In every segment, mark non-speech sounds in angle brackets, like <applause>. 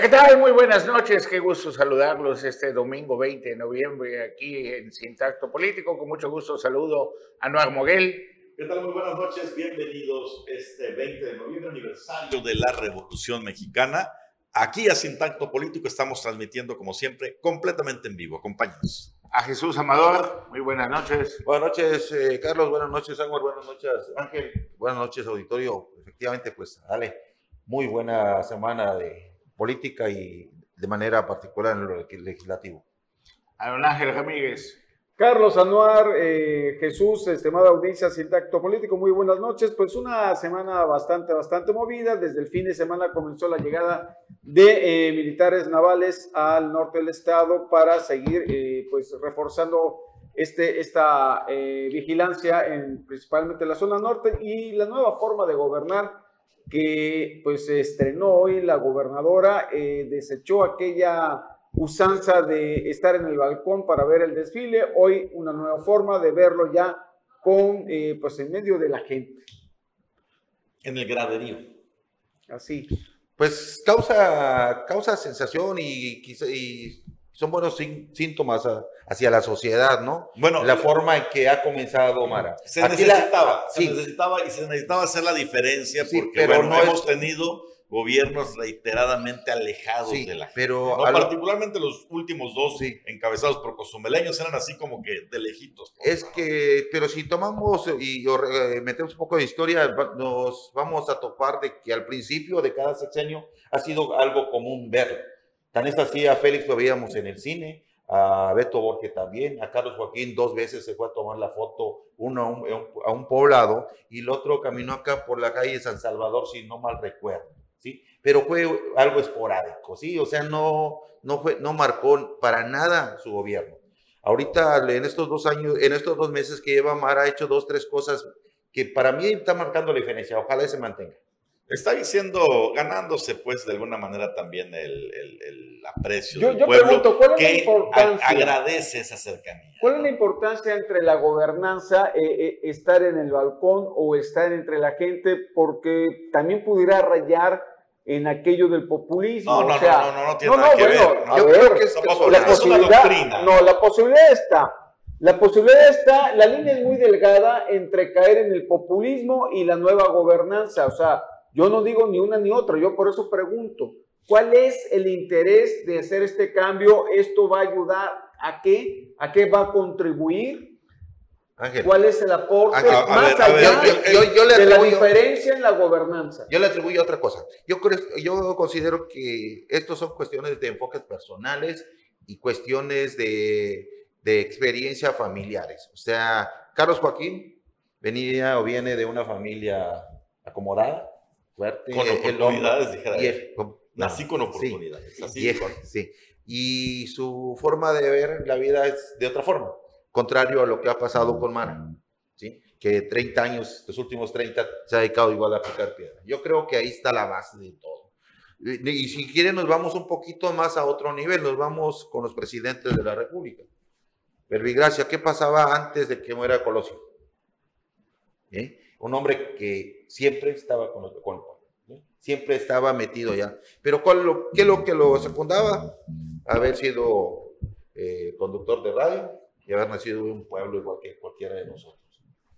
Hola, ¿qué tal? Muy buenas noches. Qué gusto saludarlos este domingo 20 de noviembre aquí en Sintacto Político. Con mucho gusto saludo a Noar Moguel. ¿Qué tal? Muy buenas noches. Bienvenidos este 20 de noviembre, aniversario de la Revolución Mexicana. Aquí a Sintacto Político estamos transmitiendo, como siempre, completamente en vivo. Acompáñanos. A Jesús Amador, muy buenas noches. Buenas noches, eh, Carlos. Buenas noches, Ángel. Buenas noches, Ángel. Buenas noches, auditorio. Efectivamente, pues, dale, muy buena semana de política y de manera particular en lo legislativo. A don Ángel Ramírez. Carlos Anuar, eh, Jesús, estimada audiencia, Sintacto Político, muy buenas noches. Pues una semana bastante, bastante movida. Desde el fin de semana comenzó la llegada de eh, militares navales al norte del estado para seguir eh, pues reforzando este, esta vigilancia en principalmente la zona norte y la nueva forma de gobernar que pues se estrenó hoy la gobernadora, eh, desechó aquella usanza de estar en el balcón para ver el desfile, hoy una nueva forma de verlo ya con, eh, pues en medio de la gente. En el graderío. Así. Pues causa, causa sensación y, y son buenos síntomas hacia la sociedad, ¿no? Bueno, la forma en que ha comenzado Mara. Se necesitaba, se necesitaba y se necesitaba hacer la diferencia porque pero no hemos tenido gobiernos reiteradamente alejados de la pero particularmente los últimos dos encabezados por cosumeleños eran así como que de lejitos. Es que, pero si tomamos y eh, metemos un poco de historia, nos vamos a topar de que al principio de cada sexenio ha sido algo común verlo Tan es así, a Félix lo veíamos en el cine, a Beto Borges también, a Carlos Joaquín dos veces se fue a tomar la foto, uno a un, poblado y el otro caminó acá por la calle San Salvador, si no mal recuerdo, ¿sí? Pero fue algo esporádico, ¿sí? O sea, no, no, fue, no marcó para nada su gobierno. Ahorita, en estos dos años, en estos dos meses que lleva Mara, ha hecho dos, tres cosas que para mí está marcando la diferencia. Ojalá se mantenga. Está diciendo, ganándose pues de alguna manera también el, el, aprecio del pueblo ¿cuál es la importancia? agradece esa cercanía. ¿Cuál es la importancia entre la gobernanza, eh, eh, estar en el balcón o estar entre la gente? Porque también pudiera rayar en aquello del populismo. No, no, no, no, no, tiene nada que ver. Yo creo que es, la posibilidad, No, la posibilidad está. La posibilidad está, la línea es muy delgada entre caer en el populismo y la nueva gobernanza. O sea, yo no digo ni una ni otra, yo por eso pregunto, ¿cuál es el interés de hacer este cambio? ¿Esto va a ayudar a qué? ¿A qué va a contribuir? ¿Cuál es el aporte más allá de la diferencia en la gobernanza? Yo le atribuyo otra cosa. Yo, yo considero que estos son cuestiones de enfoques personales y cuestiones de, de experiencia familiares. O sea, Carlos Joaquín venía o viene de una familia acomodada, con oportunidades, dijera Nací con oportunidades. Así sí. Y su forma de ver la vida es de otra forma, contrario a lo que ha pasado con Mara, ¿sí? que 30 años, los últimos 30, se ha dedicado igual a picar piedra. Yo creo que ahí está la base de todo. Y, si quieren, nos vamos un poquito más a otro nivel, nos vamos con los presidentes de la República. Verbigracia, ¿qué pasaba antes de que muera Colosio? ¿Eh? un hombre que siempre estaba con, pueblo, siempre estaba metido ya. Pero ¿cuál lo, ¿qué es lo que lo secundaba? Haber sido eh, conductor de radio y haber nacido en un pueblo igual que cualquiera de nosotros.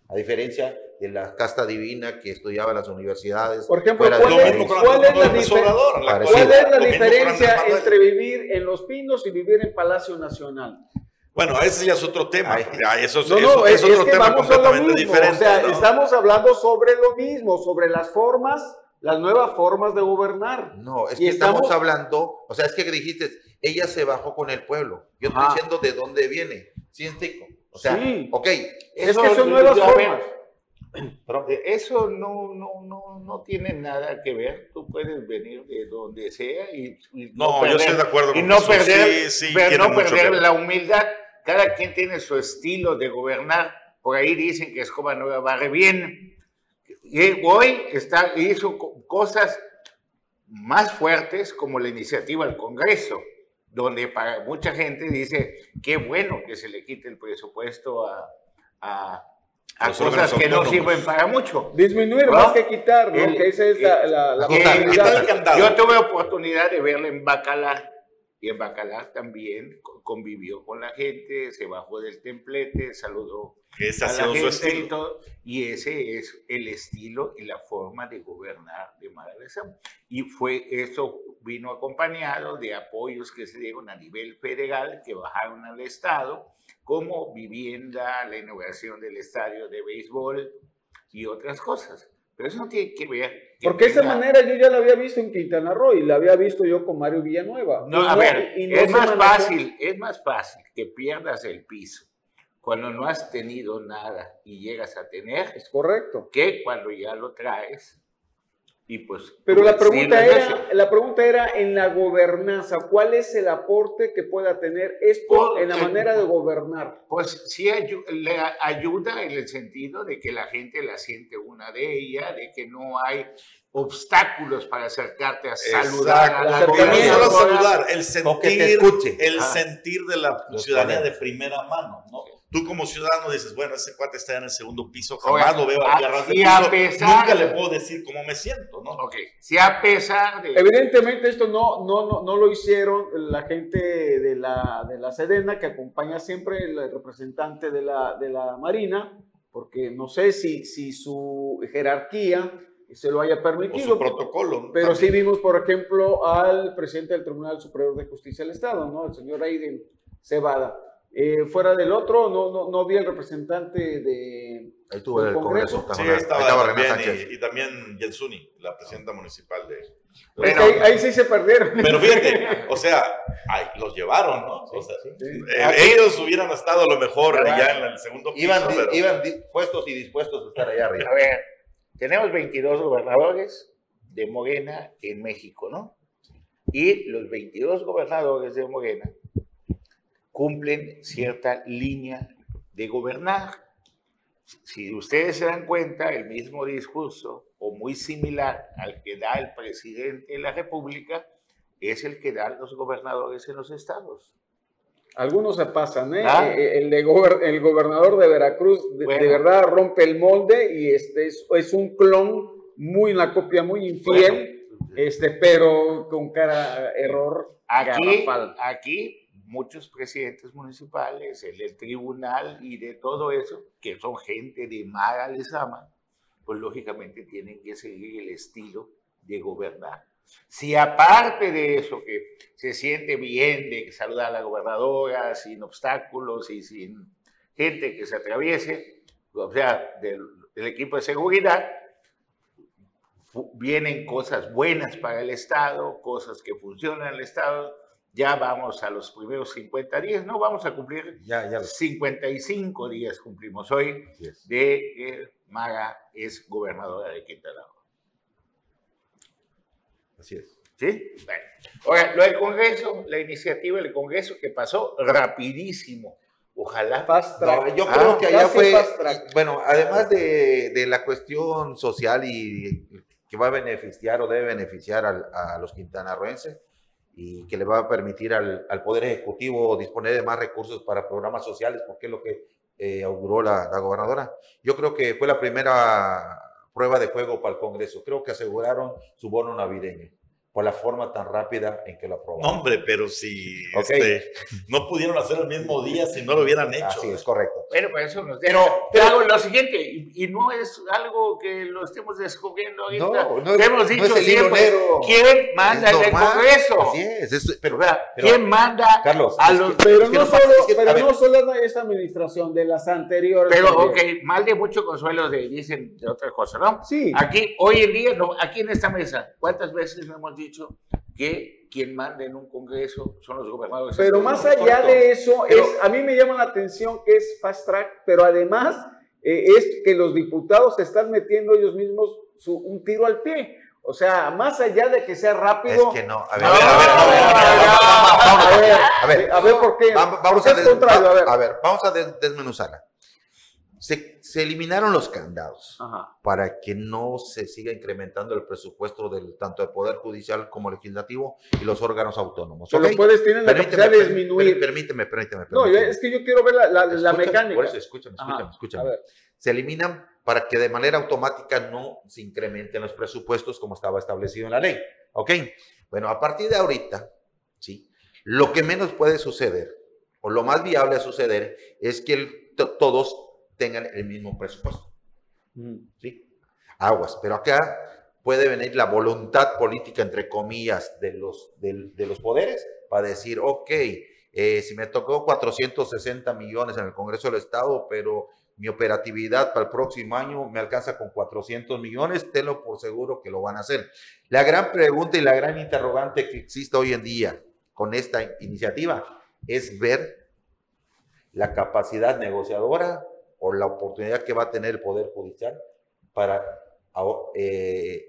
A diferencia de la casta divina que estudiaba en las universidades. Por ejemplo, ¿cuál, es, la, diferencia entre vivir en Los Pinos y vivir en Palacio Nacional? Bueno, ese ya es otro tema. eso, es, otro tema completamente diferente. O sea, estamos hablando sobre lo mismo, sobre las formas, las nuevas formas de gobernar. No, es que estamos... hablando, o sea, es que dijiste, ella se bajó con el pueblo. Yo estoy diciendo de dónde viene. Científico. O sea, sí. ok. Es que son nuevas formas. <clears throat> Pero eso no, no, no, no tiene nada que ver. Tú puedes venir de donde sea y, no, yo estoy de acuerdo con y no perder, no perder la humildad cada quien tiene su estilo de gobernar. Por ahí dicen que Escoba Nueva barre bien. Y hoy está, hizo cosas más fuertes como la iniciativa al Congreso, donde para mucha gente dice qué bueno que se le quite el presupuesto a, a cosas que no sirven para mucho. Disminuir más que quitar, ¿no? que esa es la, la, la Yo tuve oportunidad de verla en Bacalar y en Bacalar también convivió con la gente, se bajó del templete, saludó ese a la gente y todo. Y ese es el estilo y la forma de gobernar de Mara Y fue, eso vino acompañado de apoyos que se dieron a nivel federal, que bajaron al Estado, como vivienda, la inauguración del estadio de béisbol y otras cosas. Pero eso no tiene que ver. Porque de esa manera yo ya la había visto en Quintana Roo y la había visto yo con Mario Villanueva. No, a ver, es más fácil, es más fácil que pierdas el piso cuando no has tenido nada y llegas a tener. Es correcto. Que cuando ya lo traes pues, Pero la pregunta, era, la pregunta era en la gobernanza, ¿cuál es el aporte que pueda tener esto en la manera de gobernar? Pues sí le ayuda en el sentido de que la gente la siente una de ella, de que no hay obstáculos para acercarte a saludar a la gente. No solo saludar, el sentir, el ah. sentir de la ciudadanía de primera mano, ¿no? Tú como ciudadano dices, bueno, ese cuate está en el segundo piso, jamás lo veo aquí a piso, pesar, nunca le puedo decir cómo me siento, ¿no? Ok, si a pesar de... Evidentemente esto no, no, no, no lo hicieron la gente de la, de la Sedena, que acompaña siempre el representante de la, de la Marina, porque no sé si, si su jerarquía se lo haya permitido. O su protocolo. Pero sí vimos, por ejemplo, al presidente del Tribunal Superior de Justicia del Estado, ¿no? El señor Aiden Cebada eh, fuera del otro, no, no, no vi el representante de. Ahí el Congreso. sí, estaba, también, y, también Yelsuni, la presidenta municipal de. Pero, ahí, sí se perdieron. Pero fíjate, <laughs> o sea, los llevaron, ¿no? O sea, eh, ellos hubieran estado a lo mejor allá en el segundo piso. Iban, iban puestos y dispuestos a estar allá arriba. A ver, tenemos 22 gobernadores de Morena en México, ¿no? Y los 22 gobernadores de Morena cumplen cierta línea de gobernar. Si ustedes se dan cuenta, el mismo discurso o muy similar al que da el presidente de la República es el que dan los gobernadores en los estados. Algunos se pasan, ¿eh? Ah. eh el, de el gobernador de Veracruz de, verdad rompe el molde y este es, es, un clon, muy una copia muy infiel, este, pero con cara error. Aquí, aquí muchos presidentes municipales, el tribunal y de todo eso, que son gente de Maga Lezama, pues lógicamente tienen que seguir el estilo de gobernar. Si aparte de eso, que se siente bien de saludar a la gobernadora sin obstáculos y sin gente que se atraviese, o sea, del, del equipo de seguridad, vienen cosas buenas para el Estado, cosas que funcionan en el Estado, ya vamos a los primeros 50 días, no vamos a cumplir ya, ya 55 días cumplimos hoy de que Maga es gobernadora de Quintana Roo. Así es. ¿Sí? Bueno. Ahora, lo del Congreso, la iniciativa del Congreso que pasó rapidísimo. Ojalá. yo creo ah, que allá fue, bueno, además de, de, la cuestión social y que va a beneficiar o debe beneficiar a los quintanarroenses, y que le va a permitir al, al, Poder Ejecutivo disponer de más recursos para programas sociales, porque es lo que eh, auguró la, la, gobernadora. Yo creo que fue la primera prueba de juego para el Congreso. Creo que aseguraron su bono navideño por la forma tan rápida en que lo aprobaron. hombre, pero si este, no pudieron hacer el mismo día si no lo hubieran hecho. Sí, es correcto. Bueno, pues eso nos Pero, pero lo siguiente, y, no es algo que lo estemos descubriendo ahorita. No, no hemos dicho siempre, ¿quién manda en el Congreso? Así es, pero, ¿quién manda Carlos, a los... pero no, solo, pero no solo esta administración, de las anteriores. Pero, ok, mal de mucho consuelo de, dicen de otra cosa, ¿no? Sí. Aquí, hoy en día, aquí en esta mesa, ¿cuántas veces hemos dicho que quien manda en un congreso son los gobernadores. Pero más allá de eso, es, a mí me llama la atención que es fast track, pero además eh, es que los diputados se están metiendo ellos mismos su, un tiro al pie. O sea, más allá de que sea rápido. Es que no. A ver, a ver, a ver, a ver, a ver, por qué. Vamos, a, a, ver, vamos a desmenuzarla. Se, eliminaron los candados para que no se siga incrementando el presupuesto del tanto del Poder Judicial como Legislativo y los órganos autónomos. Pero los poderes tienen la capacidad de disminuir. Permíteme, permíteme, No, es que yo quiero ver la, la, mecánica. Por eso, escúchame, escúchame, escúchame. Se eliminan para que de manera automática no se incrementen los presupuestos como estaba establecido en la ley. ¿Ok? Bueno, a partir de ahorita, ¿sí? Lo que menos puede suceder, o lo más viable a suceder, es que todos tengan el mismo presupuesto. Mm. ¿Sí? Aguas. Pero acá puede venir la voluntad política, entre comillas, de los, de, los poderes para decir, ok, eh, si me tocó 460 millones en el Congreso del Estado, pero mi operatividad para el próximo año me alcanza con 400 millones, tenlo por seguro que lo van a hacer. La gran pregunta y la gran interrogante que existe hoy en día con esta iniciativa es ver la capacidad negociadora o la oportunidad que va a tener el Poder Judicial para eh,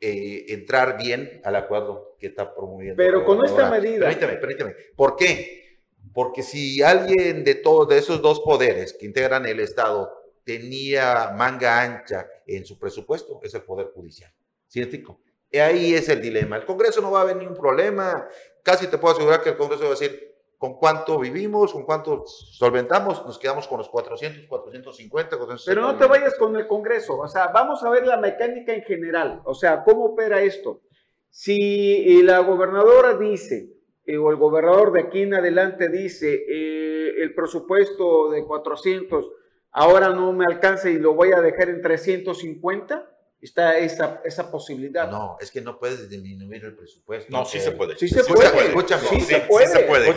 eh, entrar bien al acuerdo que está promoviendo. Pero con esta medida. Permíteme, permíteme. ¿Por qué? Porque si alguien de todos de esos dos poderes que integran el Estado tenía manga ancha en su presupuesto, es el Poder Judicial. ¿Científico? Ahí es el dilema. El Congreso no va a haber ningún problema. Casi te puedo asegurar que el Congreso va a decir, con cuánto vivimos, con cuánto solventamos, nos quedamos con los 400, 450, 450. Pero no te vayas con el Congreso, o sea, vamos a ver la mecánica en general, o sea, cómo opera esto. Si la gobernadora dice, eh, o el gobernador de aquí en adelante dice, eh, el presupuesto de 400 ahora no me alcanza y lo voy a dejar en 350, está esa, esa posibilidad. No, es que no puedes disminuir el presupuesto. No, sí se puede. Sí se puede. Escúchame, sí, se puede. Sí se puede.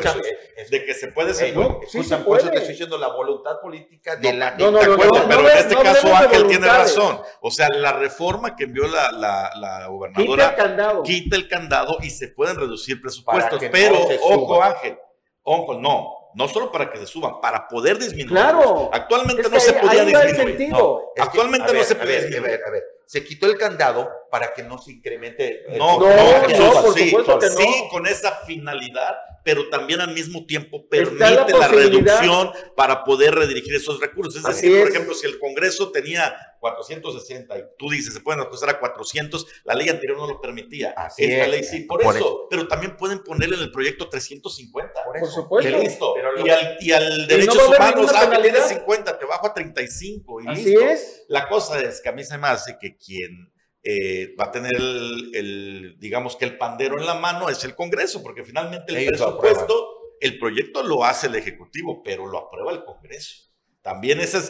de que se puede, se puede. sí se puede. Por eso te estoy diciendo la voluntad política de la No, no, no, pero en este caso Ángel tiene razón. O sea, la reforma que envió la, la, la gobernadora quita el candado. Quita el candado y se pueden reducir presupuestos. Pero, ojo, Ángel, ojo, no no solo para que se suban, para poder disminuir. Claro. Actualmente no se podía disminuir. actualmente no se puede disminuir. A ver, se quitó el candado para que no se incremente. no, no, no, por sí, supuesto que no. sí, con esa finalidad, pero también al mismo tiempo permite la, reducción para poder redirigir esos recursos. Es decir, por ejemplo, si el Congreso tenía 460 y tú dices se pueden ajustar a 400, la ley anterior no lo permitía. Esta ley sí, por, eso. Pero también pueden ponerle en el proyecto 350. Por, por supuesto. Y listo. y, al, y al derechos humanos, ah, que tiene 50, te bajo a 35 y Así listo. es. La cosa es que a mí se me hace que quien eh, va a tener el, digamos que el pandero en la mano es el Congreso, porque finalmente el presupuesto, el proyecto lo hace el Ejecutivo, pero lo aprueba el Congreso. También esa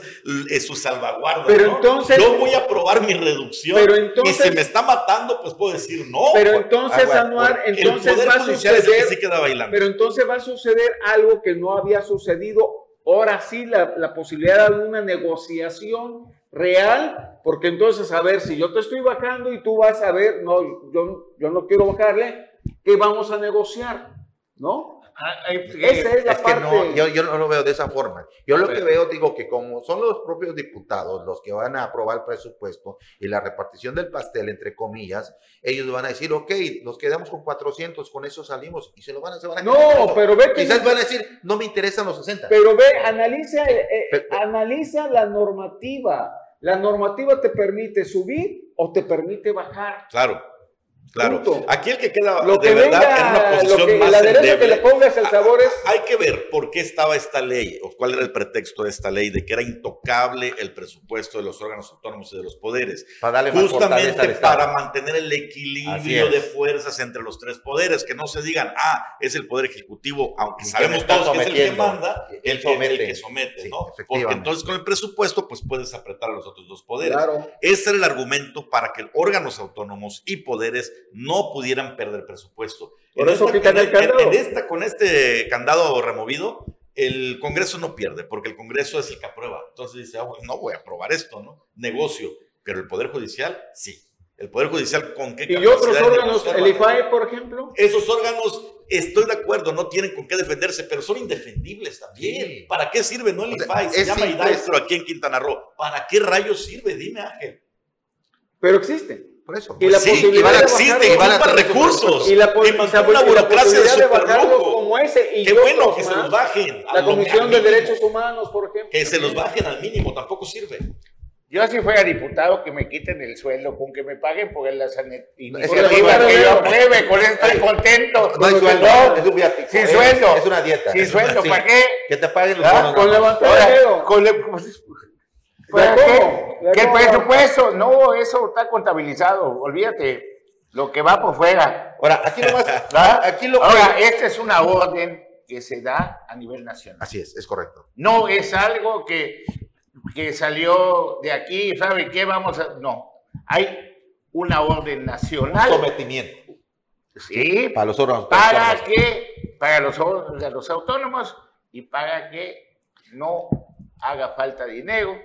es, su salvaguarda. Pero entonces. Yo voy a aprobar mi reducción. Pero entonces, y si me está matando, pues puedo decir no. Pero entonces, ah, Anuar, entonces va a suceder. Sí queda bailando. Pero entonces va a suceder algo que no había sucedido. Ahora sí, la, la posibilidad de una negociación real, porque entonces, a ver, si yo te estoy bajando y tú vas a ver, no, yo, yo no quiero bajarle, ¿qué vamos a negociar? ¿No? Ah, Esa es la parte. no, yo, yo, no lo veo de esa forma. Yo lo que veo, digo que como son los propios diputados los que van a aprobar el presupuesto y la repartición del pastel, entre comillas, ellos van a decir, ok, nos quedamos con 400, con eso salimos y se lo van a, hacer. No, pero ve que. Quizás van a decir, no me interesan los 60. Pero ve, analiza, eh, eh, analiza la normativa. La normativa te permite subir o te permite bajar. Claro. Claro. Aquí el que queda de verdad en una posición más la que le pongas el sabor es... Hay que ver por qué estaba esta ley, o cuál era el pretexto de esta ley, de que era intocable el presupuesto de los órganos autónomos y de los poderes. Para Justamente para mantener el equilibrio de fuerzas entre los tres poderes, que no se digan, ah, es el poder ejecutivo, aunque sabemos todos que es el que manda, el, que somete, ¿no? Porque entonces con el presupuesto, pues puedes apretar a los otros dos poderes. Ese era el argumento para que órganos autónomos y poderes no pudieran perder presupuesto. Por eso quitan el candado. En, esta, con este candado removido, el Congreso no pierde, porque el Congreso es el que aprueba. Entonces dice, ah, no voy a aprobar esto, ¿no? Negocio. Pero el Poder Judicial, sí. El Poder Judicial, ¿con qué ¿Y otros órganos, el IFAE, por ejemplo? Esos órganos, estoy de acuerdo, no tienen con qué defenderse, pero son indefendibles también. ¿Para qué sirve? No el IFAE, se llama IDAISTRO aquí en Quintana Roo. ¿Para qué rayos sirve? Dime, Ángel. Pero existe. Por eso. Y la posibilidad de existe, y van a recursos. Y la, y una burocracia de super como ese. Y Qué bueno que se los bajen. La Comisión de Derechos Humanos, por ejemplo. Que se los bajen al mínimo, tampoco sirve. Yo si fuera diputado que me quiten el sueldo, con que me paguen por la iniciativa que yo apruebe, con eso estoy contento. No hay sueldo, es un viático. Sin sueldo. Es una dieta. Sin sueldo, ¿para qué? Que te paguen los ¿Ah? Con levantar el Con le, ¿Para qué? El presupuesto, no, eso está contabilizado, olvídate, lo que va por fuera. Ahora, aquí nomás, <laughs> aquí lo Ahora, esta es una orden que se da a nivel nacional. Así es, es correcto. No es algo que que salió de aquí, ¿sabe qué? Vamos a... No, hay una orden nacional. Sometimiento. Sí. Para los órganos. Para que, para los, los autónomos y para que no haga falta dinero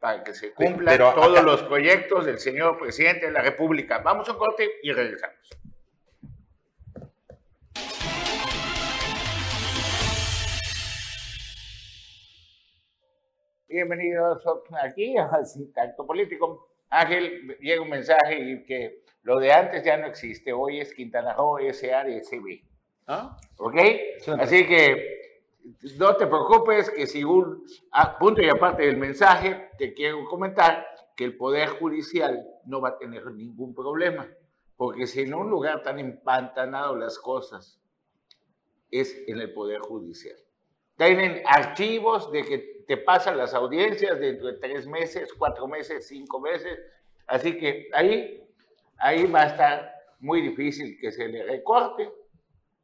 para que se cumplan todos los proyectos del señor presidente de la República. Vamos a un corte y regresamos. Bienvenidos aquí a Tacto Político. Ángel, llega un mensaje y que lo de antes ya no existe. Hoy es Quintana Roo, SADCB. ¿Ah? ¿Ok? Así que no te preocupes que si un punto y aparte del mensaje, te quiero comentar que el Poder Judicial no va a tener ningún problema. Porque si en un lugar tan empantanado las cosas es en el Poder Judicial. Tienen archivos de que te pasan las audiencias dentro de tres meses, cuatro meses, cinco meses. Así que ahí, ahí va a estar muy difícil que se le recorte,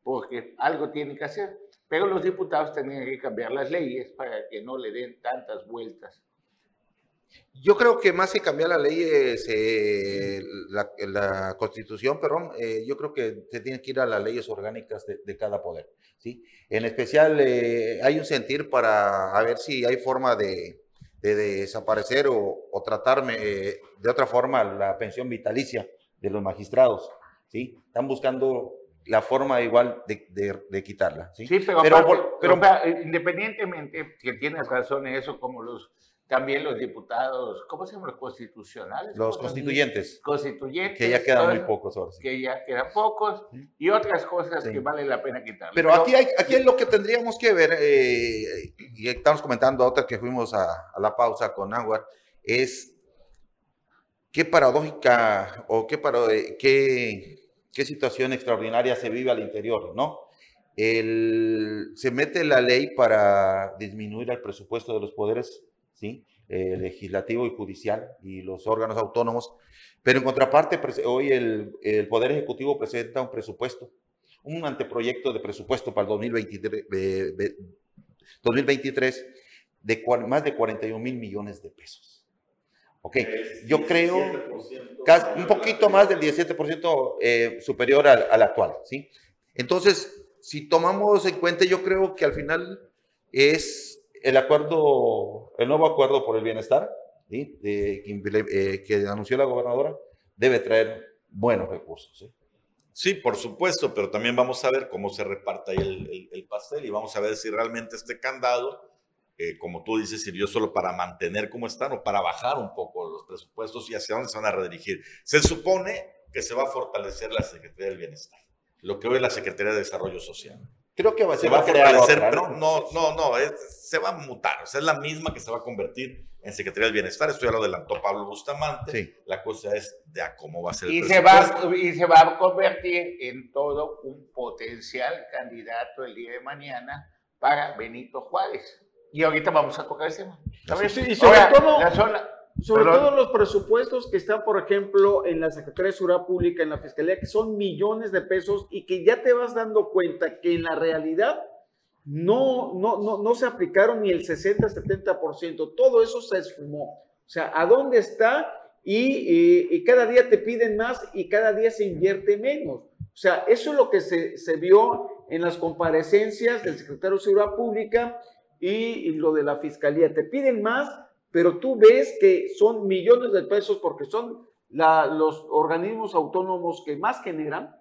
porque algo tiene que hacer. Pero los diputados tienen que cambiar las leyes para que no le den tantas vueltas. Yo creo que más que cambiar las leyes, eh, la, constitución, perdón, eh, yo creo que se tiene que ir a las leyes orgánicas de cada poder. ¿sí? En especial eh, hay un sentir para ver si hay forma de, desaparecer o, tratarme eh, de otra forma la pensión vitalicia de los magistrados. ¿sí? Están buscando la forma igual de, quitarla. Sí, pero, pero, independientemente que tienes razón en eso, como los también los diputados, ¿cómo se llaman los constitucionales? Los constituyentes. Constituyentes. Que ya quedan muy pocos ahora. Que ya quedan pocos y otras cosas que vale la pena quitar. Pero, aquí, hay, aquí es lo que tendríamos que ver, eh, y estamos comentando otra que fuimos a, la pausa con Aguar, es qué paradójica o qué, para, eh, qué, qué situación extraordinaria se vive al interior, ¿no? Se mete la ley para disminuir el presupuesto de los poderes ¿sí? Eh, legislativo y judicial y los órganos autónomos. Pero en contraparte, hoy el, Poder Ejecutivo presenta un presupuesto, un anteproyecto de presupuesto para el 2023, 2023 de más de 41 mil millones de pesos. Ok, yo creo un poquito más del 17% eh, superior al, al, actual, ¿sí? Entonces, si tomamos en cuenta, yo creo que al final es el acuerdo, el nuevo acuerdo por el bienestar eh, que anunció la gobernadora debe traer buenos recursos. ¿sí? por supuesto, pero también vamos a ver cómo se reparte ahí el, pastel y vamos a ver si realmente este candado, eh, como tú dices, sirvió solo para mantener como están o para bajar un poco los presupuestos y hacia dónde se van a redirigir. Se supone que se va a fortalecer la Secretaría del Bienestar, lo que hoy es la Secretaría de Desarrollo Social. Creo que se va, a fortalecer. ¿no? no, no, se va a mutar. O sea, es la misma que se va a convertir en Secretaría del Bienestar. Esto ya lo adelantó Pablo Bustamante. La cosa es de a cómo va a ser el y se va Y se va a convertir en todo un potencial candidato el día de mañana para Benito Juárez. Y ahorita vamos a tocar ese tema. y sobre todo, la zona, sobre todo los presupuestos que están, por ejemplo, en la Secretaría de Seguridad Pública, en la Fiscalía, que son millones de pesos y que ya te vas dando cuenta que en la realidad no, no, no, no se aplicaron ni el 60-70%. Todo eso se esfumó. O sea, ¿a dónde está? Y, y, cada día te piden más y cada día se invierte menos. O sea, eso es lo que se, se vio en las comparecencias del secretario de Seguridad Pública y, lo de la Fiscalía. Te piden más pero tú ves que son millones de pesos porque son los organismos autónomos que más generan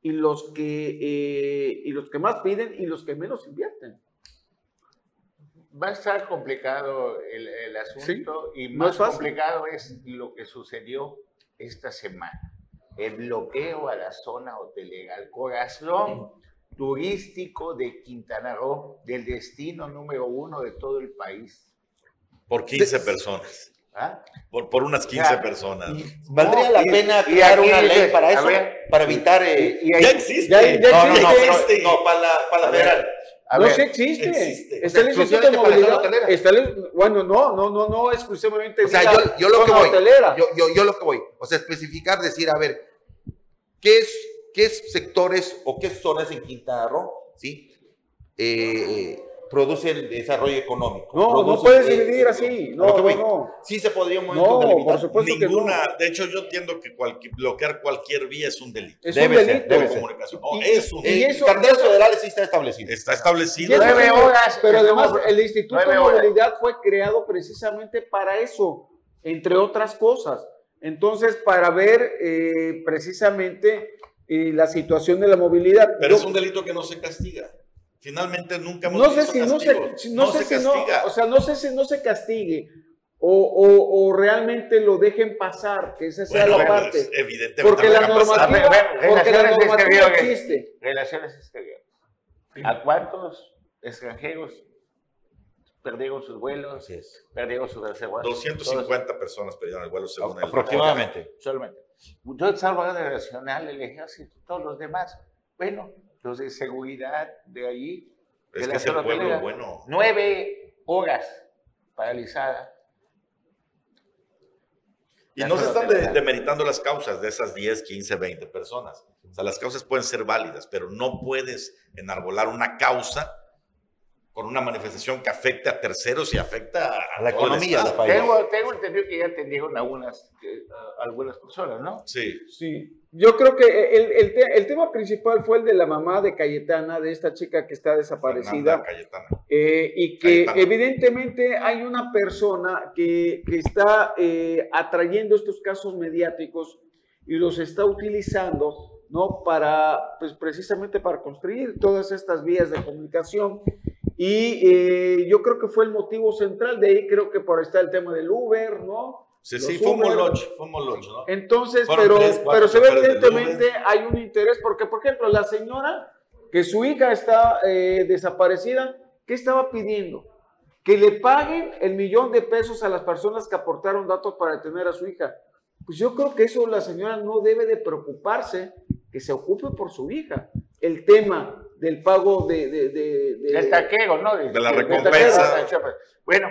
y los que, eh, y los que más piden y los que menos invierten. Va a estar complicado el, asunto y más complicado es lo que sucedió esta semana. el bloqueo a la zona hotelera, al corazón turístico de Quintana Roo, del destino número uno de todo el país. Por 15 personas. ¿Ah? Por, por unas 15 personas. ¿Valdría la pena crear una ley para eso? para evitar. Eh, ya existe. Ya, ya no, no, existe. no, para la, para la federal. no, sí existe. existe. Está el Instituto de Movilidad. Está el, bueno, no, no, no, no exclusivamente. O sea, yo, yo lo que voy. Yo, yo, yo, lo que voy. O sea, especificar, decir, a ver, ¿qué, es, qué sectores o qué zonas en Quintana Roo, ¿sí? Eh, produce el desarrollo económico. No, no puedes dividir así. No, no, Sí se podría un momento no, Por supuesto Ninguna, de hecho yo entiendo que bloquear cualquier vía es un delito. Es debe un delito. Ser, debe ser. Comunicación. No, es un delito. Y eso, federales sí está establecido. Está establecido. Nueve horas. Pero además el Instituto de Movilidad fue creado precisamente para eso, entre otras cosas. Entonces, para ver eh, precisamente eh, la situación de la movilidad. Pero es un delito que no se castiga. Finalmente nunca hemos no sé si no se, no, sé si no, o sea, no sé si no se castigue o, o, o realmente lo dejen pasar, que esa sea la parte. evidentemente porque la normativa, porque la normativa existe. Relaciones exteriores. ¿A cuántos extranjeros perdieron sus vuelos? Perdieron sus reservas. 250 personas perdieron el vuelo según el Aproximadamente. Solamente. Yo el Salvador Nacional, el ejército, todos los demás. Bueno, los de seguridad de ahí. Es que es el pueblo bueno. Nueve horas paralizada. Y no se están demeritando las causas de esas 10, 15, 20 personas. O sea, las causas pueden ser válidas, pero no puedes enarbolar una causa con una manifestación que afecte a terceros y afecta a, la economía del país. Tengo, tengo, entendido que ya atendieron algunas, algunas personas, ¿no? Sí. Sí. Yo creo que el, el, el, tema principal fue el de la mamá de Cayetana, de esta chica que está desaparecida. Cayetana. Eh, y que evidentemente hay una persona que, que está eh, atrayendo estos casos mediáticos y los está utilizando, ¿no? Para, pues precisamente para construir todas estas vías de comunicación y eh, yo creo que fue el motivo central de ahí, creo que por ahí está el tema del Uber, ¿no? Sí, sí, fue un moloch, fue un moloch, ¿no? Entonces, pero, pero se ve evidentemente hay un interés, porque por ejemplo, la señora, que su hija está eh, desaparecida, ¿qué estaba pidiendo? Que le paguen el millón de pesos a las personas que aportaron datos para detener a su hija. Pues yo creo que eso la señora no debe de preocuparse, que se ocupe por su hija. El tema del pago de... de, de, del taquero, ¿no? De, la recompensa. Bueno.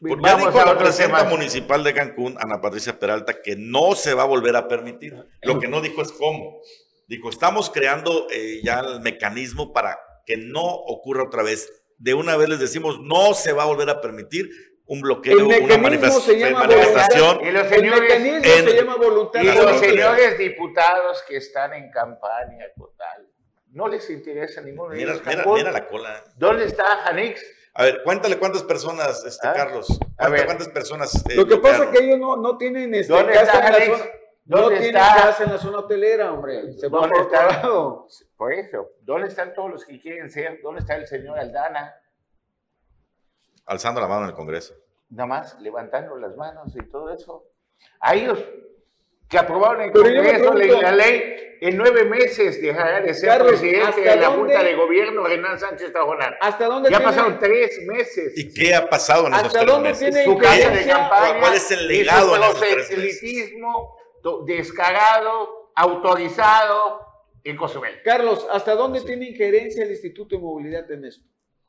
Pues ya dijo la presidenta municipal de Cancún, Ana Patricia Peralta, que no se va a volver a permitir. Lo que no dijo es cómo. Dijo, estamos creando eh, ya el mecanismo para que no ocurra otra vez. De una vez les decimos, no se va a volver a permitir un bloqueo, una manifestación. Y los señores, se llama y los señores diputados que están en campaña total, no les interesa ninguno de ellos. Mira, mira, la cola. ¿Dónde está Janix? A ver, cuéntale cuántas personas, este, ¿Ah? Carlos. A ver. ¿Cuántas personas? Eh, Lo que pasa es que ellos no, no tienen este, ¿Dónde está en la zona, no tienen casa en la zona hotelera, hombre. Se va por está? Por eso. ¿Dónde están todos los que quieren ser? ¿Dónde está el señor Aldana? Alzando la mano en el Congreso. Nada más levantando las manos y todo eso. A ellos que aprobaron en el Congreso la ley, en nueve meses dejará de ser presidente de la Junta de Gobierno Renan Sánchez Tajonar. ¿Hasta dónde? Ya pasaron tres meses. ¿Y qué ha pasado en esos tres dónde meses? Tiene Su casa de campaña. ¿Cuál es el legado en esos tres elitismo descarado, autorizado en Cozumel. Carlos, ¿hasta dónde tiene injerencia el Instituto de Movilidad en esto?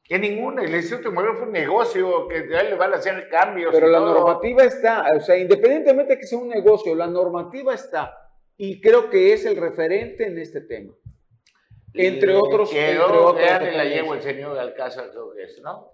Que ninguna, el Instituto de Movilidad fue un negocio, que ya le van a hacer cambios. Pero la normativa está, o sea, independientemente de que sea un negocio, la normativa está. Y creo que es el referente en este tema. Entre otros. Quedó, entre otros. la llevo el señor Alcázar, creo que es, ¿no?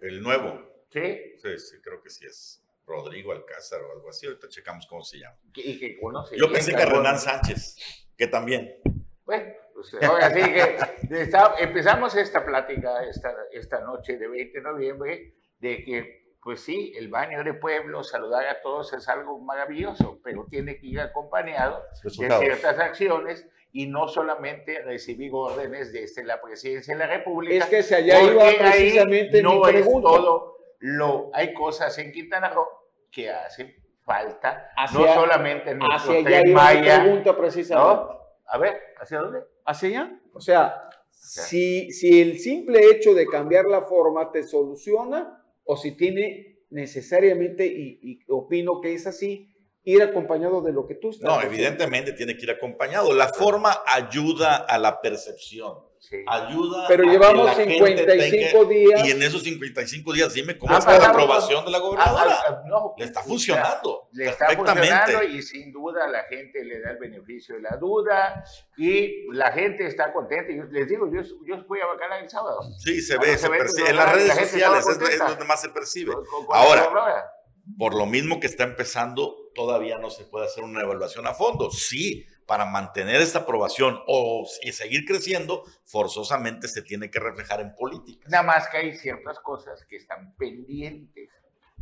El nuevo. ¿Sí? Sí, sí, creo que sí es. Rodrigo Alcázar o algo así. Ahorita checamos cómo se llama. Y que conoce. Yo pensé que Renan Sánchez, que también. Bueno, pues, que empezamos esta plática esta, esta noche de 20 de noviembre de que, pues sí, el baño de pueblo, saludar a todos es algo maravilloso, pero tiene que ir acompañado de ciertas acciones y no solamente recibir órdenes desde la presidencia de la República. Es que se allá iba precisamente no es todo lo hay cosas en Quintana Roo que hacen falta, no solamente en nuestro hacia allá Maya, pregunta precisamente. A ver, ¿hacia dónde? ¿Hacia allá? O sea, si, si el simple hecho de cambiar la forma te soluciona o si tiene necesariamente, y, y opino que es así, ir acompañado de lo que tú estás. No, evidentemente tiene que ir acompañado. La forma ayuda a la percepción. Ayuda Pero llevamos 55 días. Y en esos 55 días, dime cómo está la aprobación de la gobernadora. Ah, ah, le está funcionando. Le está funcionando y sin duda la gente le da el beneficio de la duda y la gente está contenta. Yo les digo, yo, yo fui a Bacala el sábado. Sí, se ve, se, percibe. En las redes sociales es, donde más se percibe. Ahora, por lo mismo que está empezando, todavía no se puede hacer una evaluación a fondo. Sí, para mantener esta aprobación o seguir creciendo, forzosamente se tiene que reflejar en política. Nada más que hay ciertas cosas que están pendientes.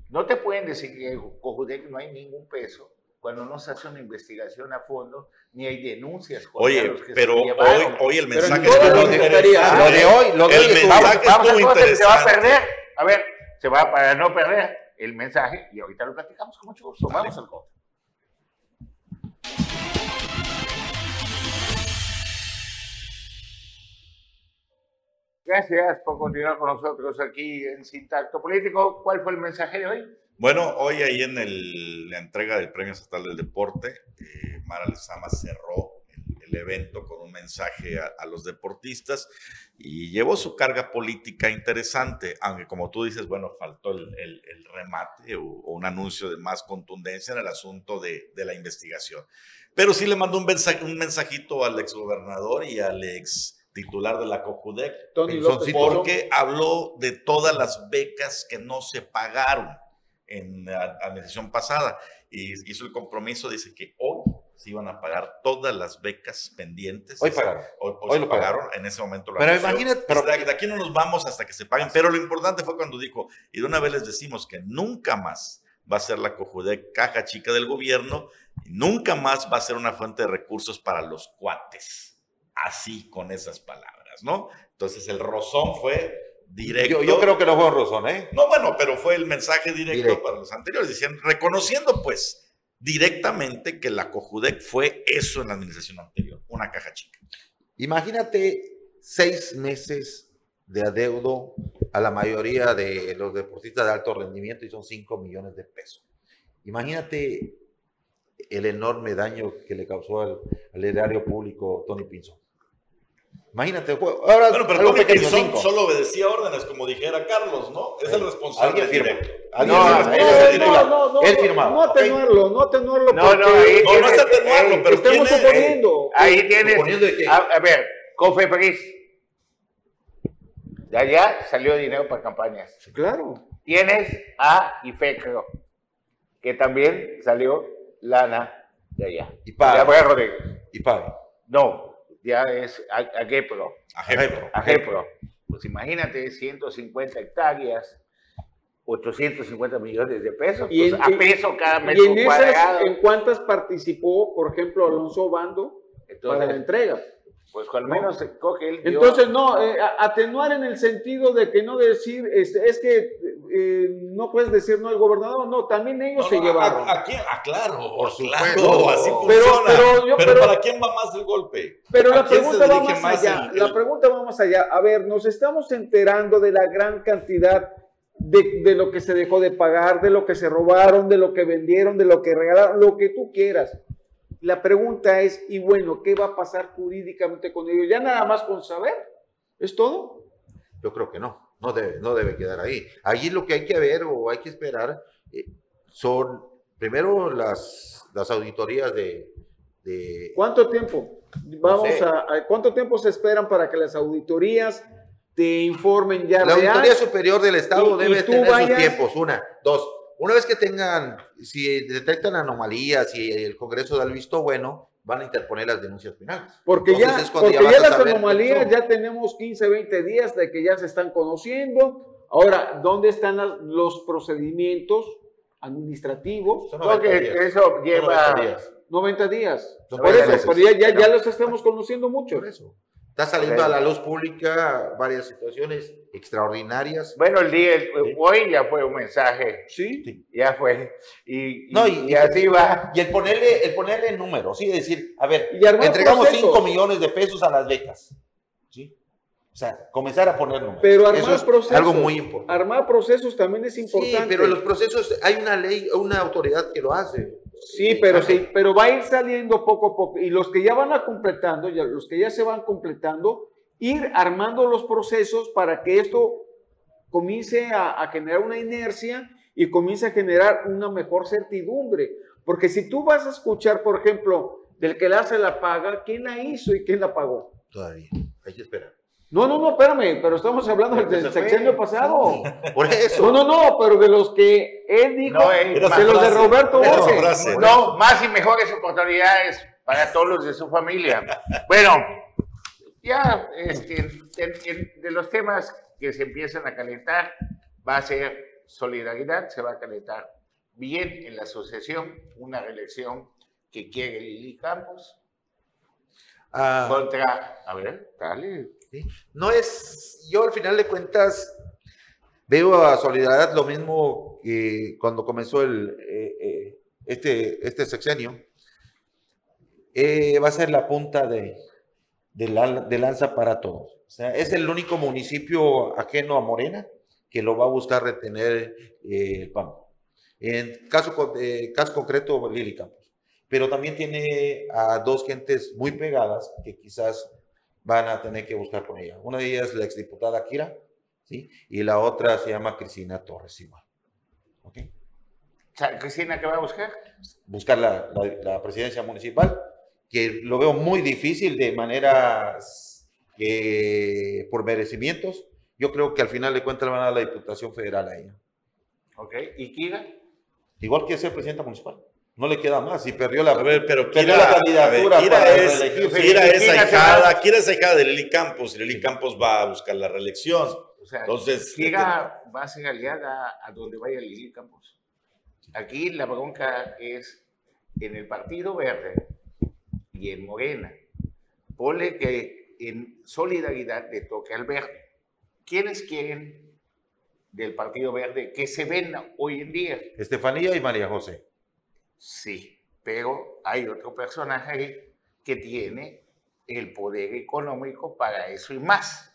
No te pueden decir que Cojudec no hay ningún peso cuando no se hace una investigación a fondo, ni hay denuncias. Oye, pero hoy, hoy el mensaje es lo, de hoy, lo de hoy, el mensaje vamos, interesante. Se va a perder. A ver, se va para no perder el mensaje y ahorita lo platicamos con mucho gusto. Vamos al corte. Gracias por continuar con nosotros aquí en Sintacto Político. ¿Cuál fue el mensaje de hoy? Bueno, hoy ahí en la entrega del Premio Estatal del Deporte, eh, Mara Lezama cerró el, evento con un mensaje a, los deportistas y llevó su carga política interesante, aunque como tú dices, bueno, faltó el, remate o, un anuncio de más contundencia en el asunto de, de la investigación. Pero sí le mandó un, mensaje, un mensajito al exgobernador y al ex titular de la COJUDEC, porque habló de todas las becas que no se pagaron en la administración pasada y hizo el compromiso, dice que hoy se iban a pagar todas las becas pendientes. Hoy pagaron. Hoy, lo pagaron. en ese momento lo Pero imagínate. Pero, de, aquí no nos vamos hasta que se paguen. Pero lo importante fue cuando dijo, y de una vez les decimos que nunca más va a ser la COJUDEC caja chica del gobierno, y nunca más va a ser una fuente de recursos para los cuates así con esas palabras, ¿no? Entonces el rozón fue directo. Yo, creo que no fue un rozón, ¿eh? No, bueno, pero fue el mensaje directo, para los anteriores, diciendo, reconociendo pues directamente que la COJUDEC fue eso en la administración anterior, una caja chica. Imagínate seis meses de adeudo a la mayoría de los deportistas de alto rendimiento y son cinco millones de pesos. Imagínate el enorme daño que le causó al, al erario público Tony Pinzón. Imagínate, ahora bueno, pero Tony pequeño, solo obedecía órdenes, como dijera Carlos, ¿no? Es el responsable. Alguien firma. ¿Alguien no, no, no, no, él firmaba. No atenuarlo, no atenuarlo. No, no, ahí no, no es atenuarlo, pero estamos suponiendo. Ahí tienes. A, a ver, Cofepris. De allá salió dinero para campañas. Claro. Tienes a IFECRO, que también salió lana de allá. Y paga. Y paga. No, ya es a, GEPRO. A GEPRO. Pues imagínate, 150 hectáreas, 850 millones de pesos, y pues a peso cada metro y en cuadrado. ¿En cuántas participó, por ejemplo, Alonso Bando para la entrega? Pues al menos se coge el. Entonces, no, eh, atenuar en el sentido de que no decir, este, es que eh, no puedes decir no al gobernador, no, también ellos se llevaron. ¿A, quién? Ah, claro, por supuesto, así funciona. Pero, pero, para quién va más el golpe? Pero la pregunta va más, allá, la pregunta va más allá. A ver, nos estamos enterando de la gran cantidad de, de, lo que se dejó de pagar, de lo que se robaron, de lo que vendieron, de lo que regalaron, lo que tú quieras. La pregunta es, y bueno, ¿qué va a pasar jurídicamente con ellos? ¿Ya nada más con saber? ¿Es todo? Yo creo que no, no debe, no debe quedar ahí. Allí lo que hay que ver o hay que esperar eh, son, primero, las, las auditorías de, ¿Cuánto tiempo? Vamos a, ¿Cuánto tiempo se esperan para que las auditorías te informen ya? La Auditoría Superior del Estado debe tener sus tiempos. Una, dos, una vez que tengan, si detectan anomalías, si el Congreso da el visto bueno, van a interponer las denuncias penales. Porque ya, porque ya, las anomalías ya tenemos 15, 20 días de que ya se están conociendo. Ahora, ¿dónde están los procedimientos administrativos? Porque eso lleva 90 días. Por eso, ya, ya, los estamos conociendo mucho. Por eso. Está saliendo a la luz pública varias situaciones extraordinarias. Bueno, el día, hoy ya fue un mensaje. Sí. Ya fue. Y, no, y, así va. Y el ponerle, el ponerle números, ¿sí? Decir, a ver, entregamos 5 millones de pesos a las becas. ¿Sí? O sea, comenzar a poner números. Pero armar procesos. Algo muy importante. Armar procesos también es importante. Sí, pero los procesos, hay una ley, una autoridad que lo hace. Sí, pero sí, pero va a ir saliendo poco a poco. Y los que ya van a completando, ya, los que ya se van completando, ir armando los procesos para que esto comience a, generar una inercia y comience a generar una mejor certidumbre. Porque si tú vas a escuchar, por ejemplo, del que le hace la paga, ¿quién la hizo y quién la pagó? Todavía, hay que esperar. No, no, no, espérame, pero estamos hablando del sexenio pasado. Por eso. No, no, no, pero de los que él dijo, no, de los de Roberto Borges. No, más y mejores oportunidades para todos los de su familia. Bueno, ya este, de los temas que se empiezan a calentar, va a ser solidaridad, se va a calentar bien en la asociación, una reelección que quiere Lili Campos. Ah. contra, a ver, dale. No es, yo al final de cuentas veo a Solidaridad lo mismo que cuando comenzó el, eh, eh, este, este sexenio. Eh, va a ser la punta de, de, lanza para todos. O sea, es el único municipio ajeno a Morena que lo va a buscar retener el PAN. En caso, caso concreto, Lili Campos. Pero también tiene a dos gentes muy pegadas que quizás van a tener que buscar con ella. Una de ellas es la exdiputada Kira, ¿sí? Y la otra se llama Cristina Torres igual. ¿Ok? ¿Cristina qué va a buscar? Buscar la, la, presidencia municipal, que lo veo muy difícil de manera que por merecimientos. Yo creo que al final de cuentas le van a dar la Diputación Federal a ella. Ok, ¿y Kira? Igual que ser presidenta municipal. No le queda más y perdió la, a ver, pero Kira, la candidatura Kira es, Kira es ahijada, Kira es ahijada de Lili Campos y Lili Campos va a buscar la reelección. O sea, Entonces, Kira va a ser aliada a donde vaya Lili Campos. Aquí la bronca es en el Partido Verde y en Morena. Ponle que en solidaridad le toque al verde. ¿Quiénes quieren del Partido Verde que se ven hoy en día? Estefanía y María José. Sí, pero hay otro personaje ahí que tiene el poder económico para eso y más.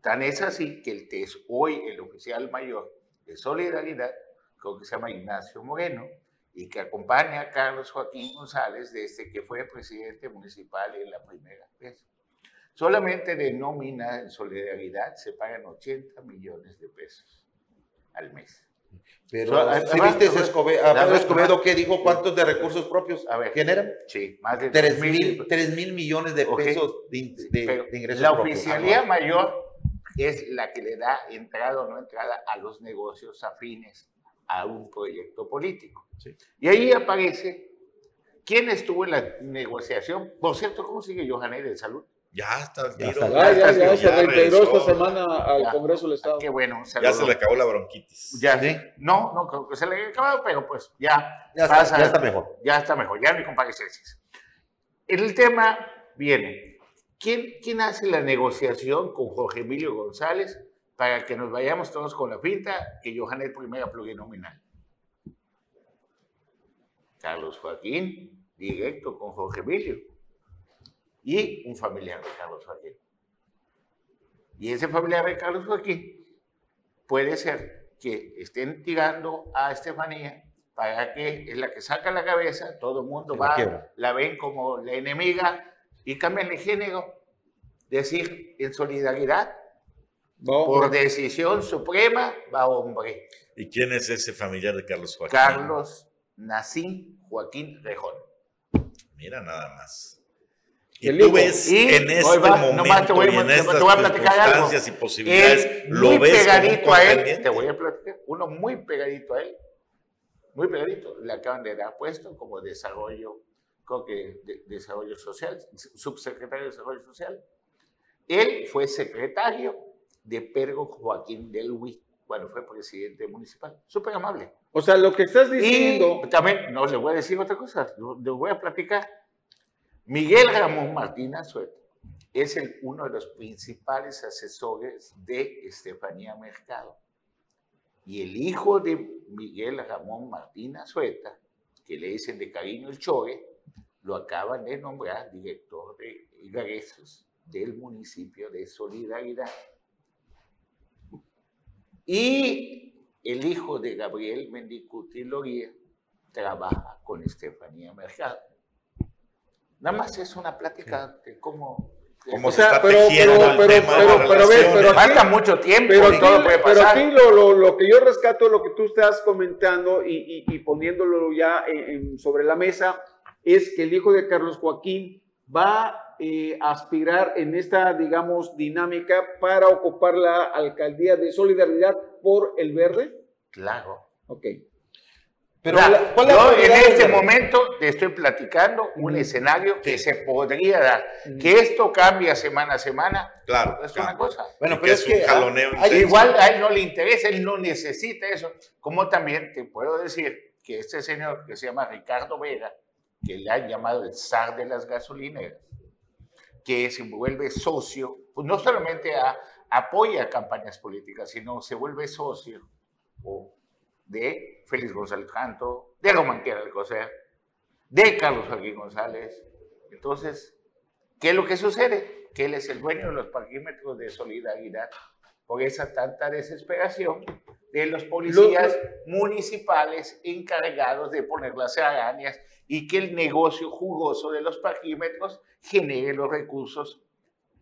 Tan es así que el que es hoy el oficial mayor de Solidaridad, creo que se llama Ignacio Moreno, y que acompaña a Carlos Joaquín González desde que fue presidente municipal en la primera vez. Solamente de nómina en solidaridad se pagan 80 millones de pesos al mes. Pero, si viste ese Escobedo, que dijo cuántos de recursos propios a ver, generan? Sí, más de 3 mil, 3 mil millones de pesos de, de, ingresos La oficialía mayor es la que le da entrada o no entrada a los negocios afines a un proyecto político. Y ahí aparece quién estuvo en la negociación. Por cierto, ¿cómo sigue Johanel de salud? Ya está ya, ya, ya, se reintegró esta semana al Congreso del Estado. Qué bueno. Ya se le acabó la bronquitis. Ya, ¿sí? No, no, creo que se le acabado, pero pues ya. Ya, está, ya está mejor. Ya está mejor, ya ni comparecencias. El tema viene. ¿Quién, ¿Quién hace la negociación con Jorge Emilio González para que nos vayamos todos con la pinta que Johan es primera plurinominal? Carlos Joaquín, directo con Jorge Emilio y un familiar de Carlos Joaquín. Y ese familiar de Carlos Joaquín puede ser que estén tirando a Estefanía para que es la que saca la cabeza, todo el mundo va, la ven como la enemiga y cambian de género. Decir, en solidaridad, por decisión suprema, va hombre. ¿Y quién es ese familiar de Carlos Joaquín? Carlos Nacín Joaquín Rejón. Mira nada más. Y tú ves en este momento y en estas circunstancias y posibilidades, lo ves pegadito a él, te voy a platicar, uno muy pegadito a él, muy pegadito, le acaban de dar puesto como desarrollo, creo que de, desarrollo social, subsecretario de desarrollo social. Él fue secretario de Pergo Joaquín del Huy cuando fue presidente municipal. Súper amable. O sea, lo que estás diciendo... Y también, no, le voy a decir otra cosa, le voy a platicar Miguel Ramón Martínez Sueto es uno de los principales asesores de Estefanía Mercado. Y el hijo de Miguel Ramón Martín Azueta, que le dicen de cariño el Chogue, lo acaban de nombrar director de ingresos del municipio de Solidaridad. Y el hijo de Gabriel Mendicuti Loría trabaja con Estefanía Mercado. Nada más es una plática de cómo como se está pero, pero, pero, pero, pero, falta mucho tiempo pero y todo puede pasar. Pero aquí lo, lo, que yo rescato lo que tú estás comentando y, y, poniéndolo ya sobre la mesa es que el hijo de Carlos Joaquín va eh, a aspirar en esta, digamos, dinámica para ocupar la alcaldía de Solidaridad por el Verde. Claro. Ok. Pero yo en este momento te estoy platicando un escenario que se podría dar. Que esto cambia semana a semana, claro, es una cosa. Bueno, pero es, que ah, igual a él no le interesa, él no necesita eso. Como también te puedo decir que este señor que se llama Ricardo Vega, que le han llamado el zar de las gasolineras, que se vuelve socio, pues no solamente apoya campañas políticas, sino se vuelve socio o de Félix González Canto, de Román José, de Carlos Joaquín González. Entonces, ¿qué es lo que sucede? Que él es el dueño de los parquímetros de solidaridad por esa tanta desesperación de los policías municipales encargados de poner las arañas y que el negocio jugoso de los parquímetros genere los recursos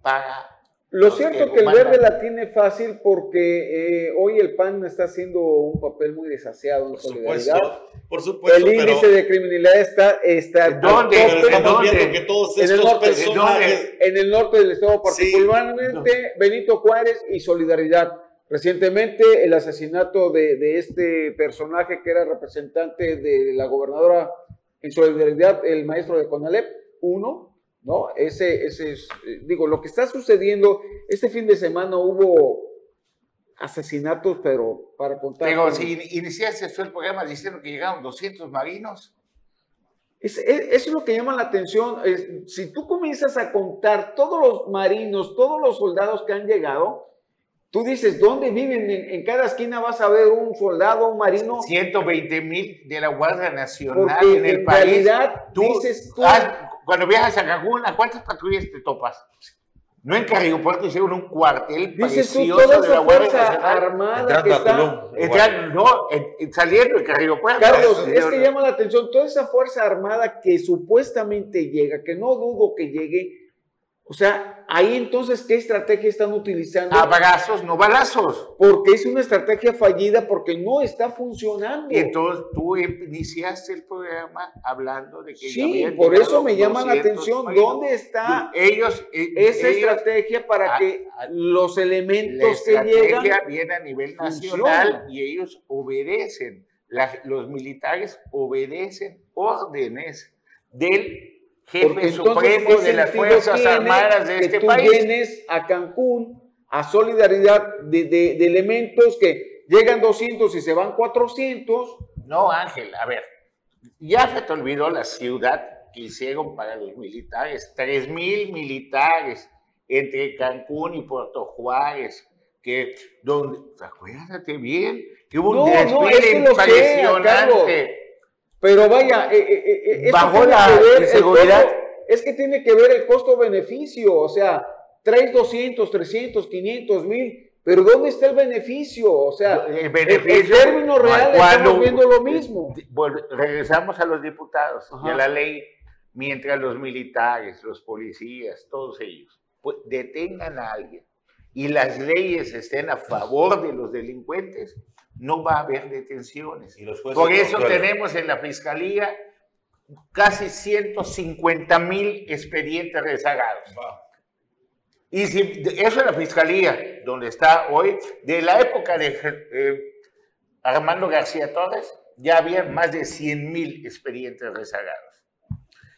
para lo cierto es que el verde la tiene fácil porque eh, hoy el PAN está haciendo un papel muy desasiado en por solidaridad. Supuesto, por supuesto. El índice de criminalidad está, está ¿Dónde? estamos viendo que todos estos en el norte, personajes... En el norte del estado, particularmente Benito Juárez y Solidaridad. Recientemente el asesinato de, de, este personaje que era representante de la gobernadora en Solidaridad, el maestro de Conalep, uno, ¿no? Ese, ese es, eh, digo, lo que está sucediendo, este fin de semana hubo asesinatos, pero para contar... Pero si iniciaste el programa diciendo que llegaron 200 marinos. Es, eso es lo que llama la atención. si tú comienzas a contar todos los marinos, todos los soldados que han llegado, Tú dices, ¿dónde viven? En, cada esquina vas a ver un soldado, un marino. 120 mil de la Guardia Nacional en el país. realidad, tú, dices tú, cuando viajas a Cancún, ¿a cuántas patrullas te topas? No en Carrillo Puerto hicieron un cuartel Dices tú, toda esa fuerza armada que está... no, saliendo de Carrillo Puerto. Carlos, es que llama la atención, toda esa fuerza armada que supuestamente llega, que no dudo que llegue, o sea, ahí entonces, ¿qué estrategia están utilizando? Abrazos, no balazos. Porque es una estrategia fallida porque no está funcionando. Y entonces tú iniciaste el programa hablando de que... Sí, por eso me llama la atención dónde está ellos, eh, esa estrategia para que los elementos que llegan... La estrategia viene a nivel nacional y ellos obedecen, los militares obedecen órdenes del jefe supremo de las Fuerzas Armadas de este tú país. vienes a Cancún a solidaridad de, de, elementos que llegan 200 y se van 400. No, Ángel, a ver, ya se te olvidó la ciudad que hicieron para los militares, 3 mil militares entre Cancún y Puerto Juárez, que donde, acuérdate bien, que hubo un desfile impresionante. Pero vaya, eh, eh, eh bajo la seguridad. es que tiene que ver el costo-beneficio, o sea, traes 200, 300, 500 mil, pero ¿dónde está el beneficio? O sea, el beneficio, en términos reales estamos viendo lo mismo. regresamos a los diputados y a la ley, mientras los militares, los policías, todos ellos, pues, detengan a alguien y las leyes estén a favor de los delincuentes, no va a haber detenciones. Por eso tenemos en la Fiscalía casi 150 mil expedientes rezagados. Y si eso es la Fiscalía, donde está hoy, de la época de eh, Armando García Torres, ya había más de 100 mil expedientes rezagados.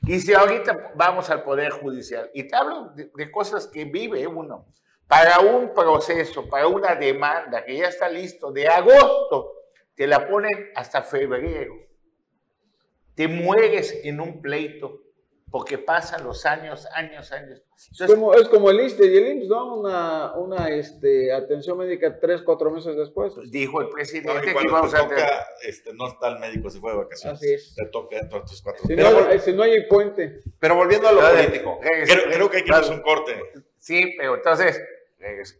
Y si ahorita vamos al Poder Judicial, y te hablo de cosas que vive uno, para un proceso, para una demanda que ya está listo de agosto, te la ponen hasta febrero. Te mueres en un pleito porque pasan los años, años, años. como, es como el ISTE y el IMSS, ¿no? Una, una este, atención médica tres, cuatro meses después. Dijo el presidente que íbamos a tener... este, no está el médico, se fue de vacaciones. Así es. Te toca dentro de estos cuatro si No, si no hay puente. Pero volviendo a lo político. creo, que hay que hacer un corte. Sí, pero entonces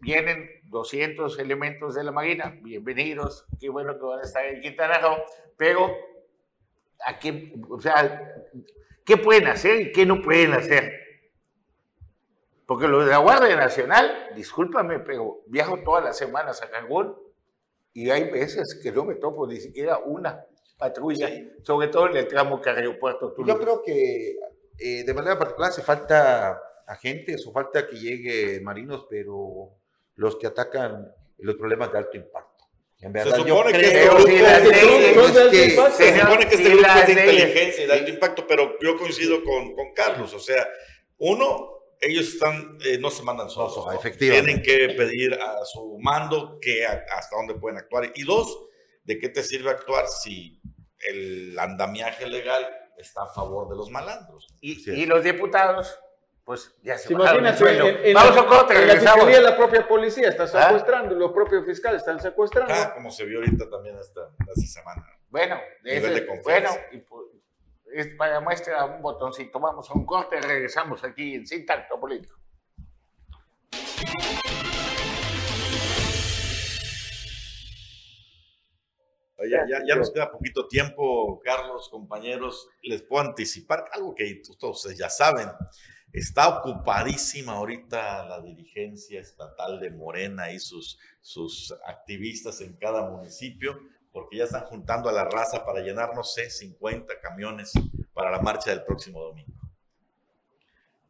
vienen 200 elementos de la Marina, bienvenidos, qué bueno que van a estar en Quintana Roo, pero aquí, o sea, ¿Qué pueden hacer y qué no pueden hacer? Porque lo de la Guardia Nacional, discúlpame, pero viajo todas las semanas a Cancún y hay veces que no me topo ni siquiera una patrulla, sobre todo en el tramo que aeropuerto Yo creo que eh, de manera particular hace falta agentes o falta que llegue marinos, pero los que atacan los problemas de alto impacto. En verdad, se supone que este grupo, se supone que este grupo es de inteligencia y de alto impacto, pero yo coincido con, con Carlos. O sea, uno, ellos están, eh, no se mandan solos. Tienen que pedir a su mando que hasta dónde pueden actuar. Y dos, ¿de qué te sirve actuar si el andamiaje legal está a favor de los malandros? Y, y los diputados pues ya se Imagínate, en, Vamos a corte, en la la propia policía está ¿Ah? secuestrando, los propios fiscales están secuestrando. Ah, como se vio ahorita también esta, esta semana. Bueno, ese, bueno, y, pues, es para muestra un botoncito. Vamos a un corte regresamos aquí en Sin Tacto Político. Ya, ya, ya, nos queda poquito tiempo, Carlos, compañeros. Les puedo anticipar algo que todos ustedes ya saben. Está ocupadísima ahorita la dirigencia estatal de Morena y sus, sus activistas en cada municipio, porque ya están juntando a la raza para llenar, no sé, 50 camiones para la marcha del próximo domingo.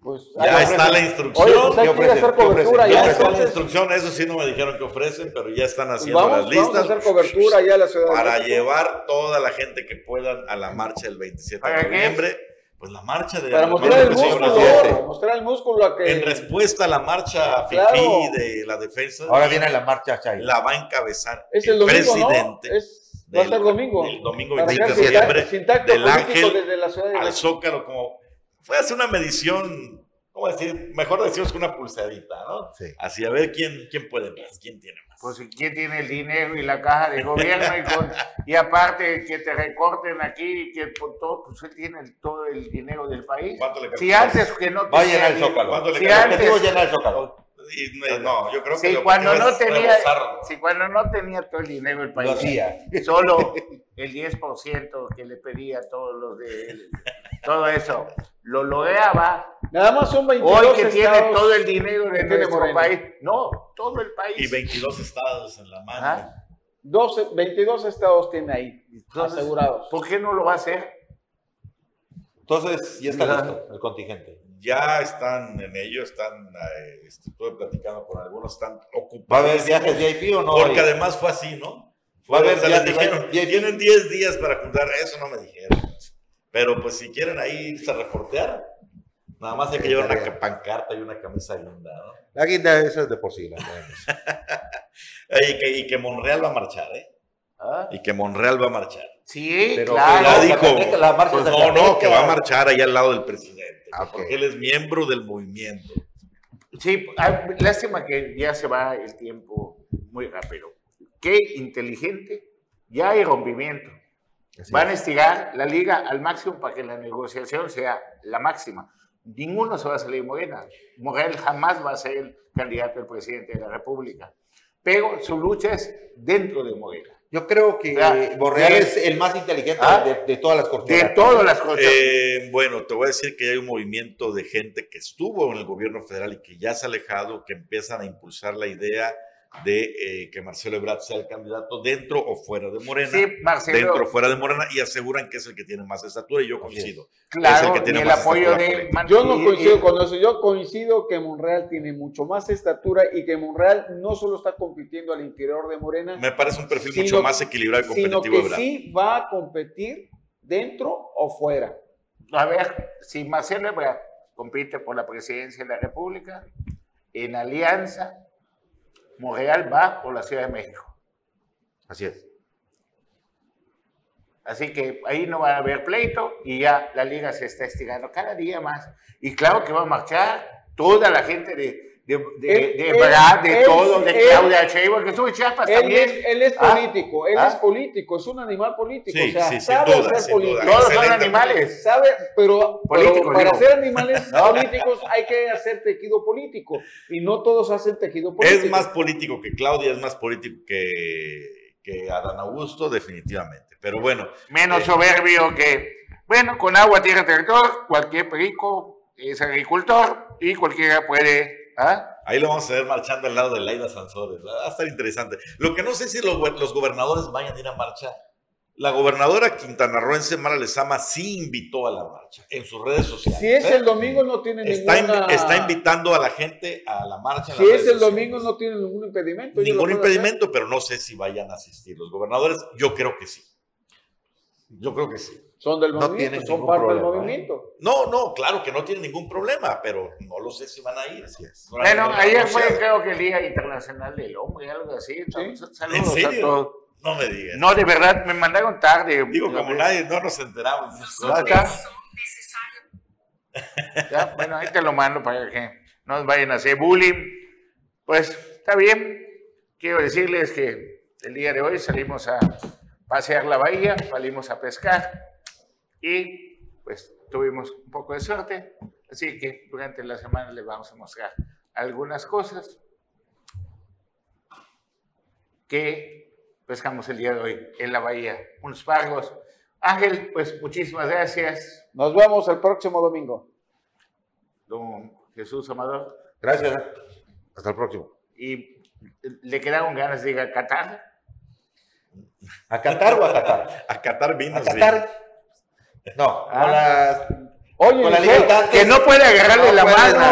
Pues, ya está la instrucción. ya, está la instrucción, eso sí no me dijeron que ofrecen, pero ya están pues haciendo las listas. Vamos a hacer cobertura ya la ciudad. Para llevar toda la gente que puedan a la marcha del 27 de noviembre pues la marcha de... Para mostrar el músculo, mostrar el músculo que... En respuesta a la marcha FIFI de la defensa. Ahora viene la marcha Chay. La va a encabezar es el, domingo, presidente. ¿no? Es, va a ser domingo. El domingo 27 de septiembre del Ángel desde la ciudad de al Zócalo, como... Fue a hacer una medición ¿cómo decir? Mejor decimos que una pulsadita, ¿no? Sí. Así a ver quién, quién puede más, quién tiene más. Pues quién tiene el dinero y la caja de gobierno y, aparte que te recorten aquí y que por todo, pues él tiene todo el dinero del país. ¿Cuánto le Si antes que no tenía... Va a el Zócalo. ¿Cuánto le si antes, llenar el Zócalo. No, yo creo que si cuando no tenía, si cuando no tenía todo el dinero del país, solo <laughs> el 10% que le pedía a todos los de todo eso, lo lograba. Nada más son 22 Hoy que tiene todo el dinero de nuestro país. No, todo el país. Y 22 estados en la mano. 12, 22 estados tiene ahí asegurados. ¿Por qué no lo va a hacer? Entonces, ya está listo el contingente. Ya están en ello, están, eh, estuve platicando con algunos, están ocupados. ¿Va a haber viajes VIP o no? Porque además fue así, ¿no? Fue, a ver, ya dijeron, tienen 10 días para juntar, eso no me dijeron. Pero pues si quieren ahí irse a reportear, nada más hay que llevar una pancarta y una camisa guinda, ¿no? La guinda esa es de por sí, la <laughs> y, que, y que Monreal va a marchar, ¿eh? ¿Ah? Y que Monreal va a marchar. Sí, pero claro. Ya dijo, la marcha pues no, no, que va a marchar ahí al lado del presidente, ah, porque él es miembro del movimiento. Sí, ah, lástima que ya se va el tiempo muy rápido. Qué inteligente, ya hay rompimiento. Van a estirar la liga al máximo para que la negociación sea la máxima. Ninguno se va a salir Morena. Morel jamás va a ser el candidato al presidente de la República. Pero su lucha es dentro de Morena. Yo creo que o es el más inteligente ¿Ah? de, todas las cortes. De todas las cortes. Eh, bueno, te voy a decir que hay un movimiento de gente que estuvo en el gobierno federal y que ya se ha alejado, que empiezan a impulsar la idea de eh, que Marcelo Ebrard sea el candidato dentro o fuera de Morena. Sí, Marcelo. Dentro o fuera de Morena y aseguran que es el que tiene más estatura y yo coincido. Claro, es el que tiene más apoyo de Yo no coincido con eso, yo coincido que Monreal tiene mucho más estatura y que Monreal no solo está compitiendo al interior de Morena. Me parece un perfil mucho más equilibrado y competitivo. Sino que sí va a competir dentro o fuera. A ver, si Marcelo Ebrard compite por la presidencia de la República, en alianza Monreal va por la Ciudad de México. Así es. Así que ahí no va a haber pleito y ya la liga se está estirando cada día más. Y claro que va a marchar toda la gente de, de, de, de Brad, de todo, de Claudia Sheinbaum, que estuvo Chiapas él también. Es, él es ¿Ah? político, él ¿Ah? es político, es un animal político, sí, o sea, sí, sabe duda, ser político. Todos son animales. Sabe, pero, pero para ser animales <laughs> políticos hay que hacer tejido político y no todos hacen tejido político. Es más político que Claudia, es más político que, que Adán Augusto, definitivamente. Pero bueno. Menos eh, soberbio que, bueno, con agua, tierra, territorio, cualquier perico es agricultor y cualquiera puede ¿Ah? Ahí lo vamos a ver marchando al lado de Laida Sansores. Va a estar interesante. Lo que no sé si los, los gobernadores vayan a ir a marchar. La gobernadora quintanarroense Mara Lezama sí invitó a la marcha en sus redes sociales. Si es el domingo no tiene está ninguna... está invitando a la gente a la marcha. Si es el domingo no tiene ningún impedimento. Ningún impedimento, pero no sé si vayan a asistir los gobernadores. Yo creo que sí. Yo creo que sí son del movimiento, son parte del ¿eh? movimiento. No, no, claro que no tienen ningún problema, pero no lo sé si van a ir. Así es. Bueno, ayer fue creo que el Día Internacional del Hombre, algo así. Saludos ¿En a todos. No me digas. No, de verdad, me mandaron tarde. Digo, como nadie, no nos enteramos. No. Ya, bueno, ahí te lo mando para que no nos vayan a hacer bullying. Pues está bien. Quiero decirles que el día de hoy salimos a pasear la bahía, salimos a pescar y pues tuvimos un poco de suerte, así que durante la semana les vamos a mostrar algunas cosas que pescamos el día de hoy en la bahía, unos pargos. Ángel, pues muchísimas gracias. Nos vemos el próximo domingo. Don Jesús Amador. Gracias. Hasta el próximo. ¿Y le quedaron ganas de ir a Qatar? ¿A Qatar o a Qatar? A Qatar vino. A Qatar. No, ah. Oye, con la libertad que no puede agarrarle la mano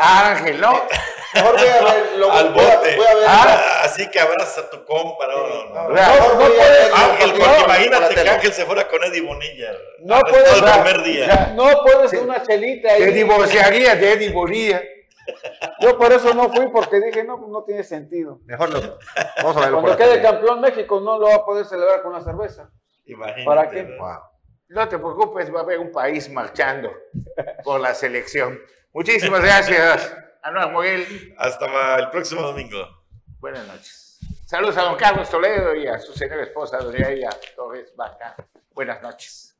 a Ángel, ¿no? Mejor voy a ver, <laughs> lo Al bote. Voy a ver, ah, así que abraza a tu compa. No, no, no. no, Ángel, porque imagínate que Ángel se fuera con Eddie Bonilla. No puedes. El primer día. No puedes una chelita ahí. Te divorciaría de Eddie Bonilla. Yo por eso no fui, porque dije, no, no tiene sentido. Mejor no. Vamos a verlo. Cuando quede campeón México, no lo va a poder celebrar con una cerveza. Imagínate. ¿Para qué? Wow. No te preocupes, va a haber un país marchando por la selección. Muchísimas gracias, <laughs> Anuel Moguel. Hasta el próximo domingo. Buenas noches. Saludos a don Carlos Toledo y a su señora esposa, doña Ella Torres Vaca. Buenas noches.